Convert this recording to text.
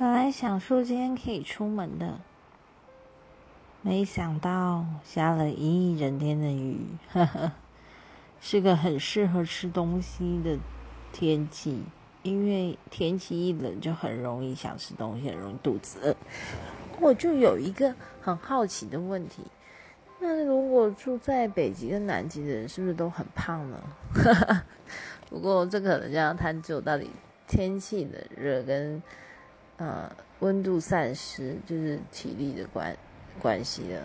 本来想说今天可以出门的，没想到下了一整天的雨，呵呵，是个很适合吃东西的天气。因为天气一冷，就很容易想吃东西，很容易肚子饿。我就有一个很好奇的问题：那如果住在北极跟南极的人，是不是都很胖呢？不过这可能就要探究到底天气的热跟。啊，温度散失就是体力的关关系了。